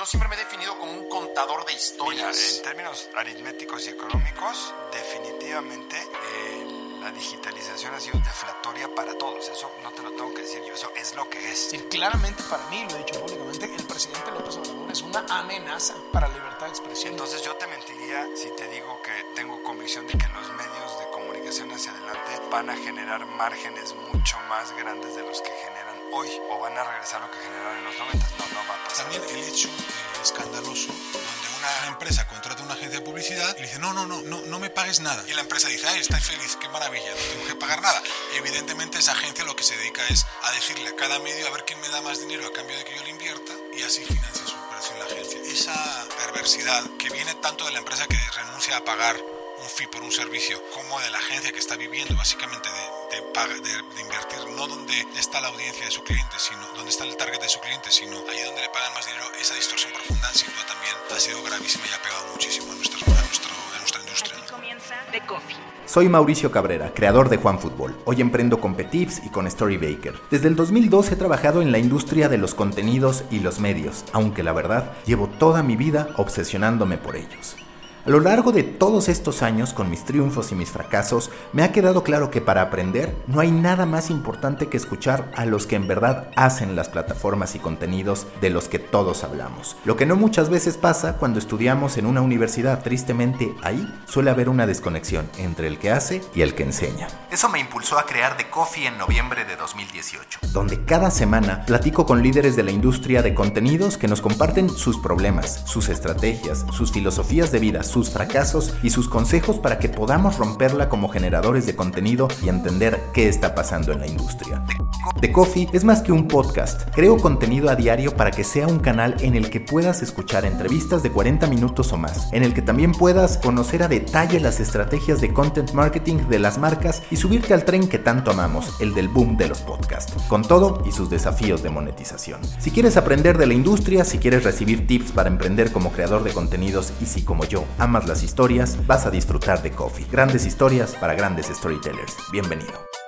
Yo siempre me he definido como un contador de Mira, historias. en términos aritméticos y económicos, definitivamente eh, la digitalización ha sido deflatoria para todos. Eso no te lo tengo que decir yo, eso es lo que es. Decir, claramente para mí, lo he dicho públicamente, el presidente López Obrador es una amenaza para la libertad de expresión. Entonces yo te mentiría si te digo que tengo convicción de que los medios de comunicación hacia adelante van a generar márgenes mucho más grandes de los que generan hoy o van a regresar a lo que generaron en los 90. No, no va a pasar. También el hecho eh, escandaloso donde una empresa contrata una agencia de publicidad y le dice, no, no, no, no, no me pagues nada. Y la empresa dice, ay, estoy feliz, qué maravilla, no tengo que pagar nada. Evidentemente esa agencia lo que se dedica es a decirle a cada medio a ver quién me da más dinero a cambio de que yo le invierta y así financia su operación la agencia. Esa perversidad que viene tanto de la empresa que renuncia a pagar un fee por un servicio, como de la agencia que está viviendo básicamente de, de, de, de invertir no donde está la audiencia de su cliente, sino donde está el target de su cliente, sino ahí donde le pagan más dinero, esa distorsión profunda sin duda también ha sido gravísima y ha pegado muchísimo a, nuestras- a nuestro- a nuestra industria. Aquí comienza The Coffee. Soy Mauricio Cabrera, creador de Juan Fútbol. Hoy emprendo con Petips y con Storybaker. Desde el 2002 he trabajado en la industria de los contenidos y los medios, aunque la verdad llevo toda mi vida obsesionándome por ellos. A lo largo de todos estos años, con mis triunfos y mis fracasos, me ha quedado claro que para aprender no hay nada más importante que escuchar a los que en verdad hacen las plataformas y contenidos de los que todos hablamos. Lo que no muchas veces pasa cuando estudiamos en una universidad, tristemente ahí suele haber una desconexión entre el que hace y el que enseña. Eso me impulsó a crear The Coffee en noviembre de 2018, donde cada semana platico con líderes de la industria de contenidos que nos comparten sus problemas, sus estrategias, sus filosofías de vida, sus fracasos y sus consejos para que podamos romperla como generadores de contenido y entender qué está pasando en la industria. The Coffee es más que un podcast. Creo contenido a diario para que sea un canal en el que puedas escuchar entrevistas de 40 minutos o más, en el que también puedas conocer a detalle las estrategias de content marketing de las marcas y subirte al tren que tanto amamos, el del boom de los podcasts, con todo y sus desafíos de monetización. Si quieres aprender de la industria, si quieres recibir tips para emprender como creador de contenidos y si como yo amas las historias, vas a disfrutar de Coffee. Grandes historias para grandes storytellers. Bienvenido.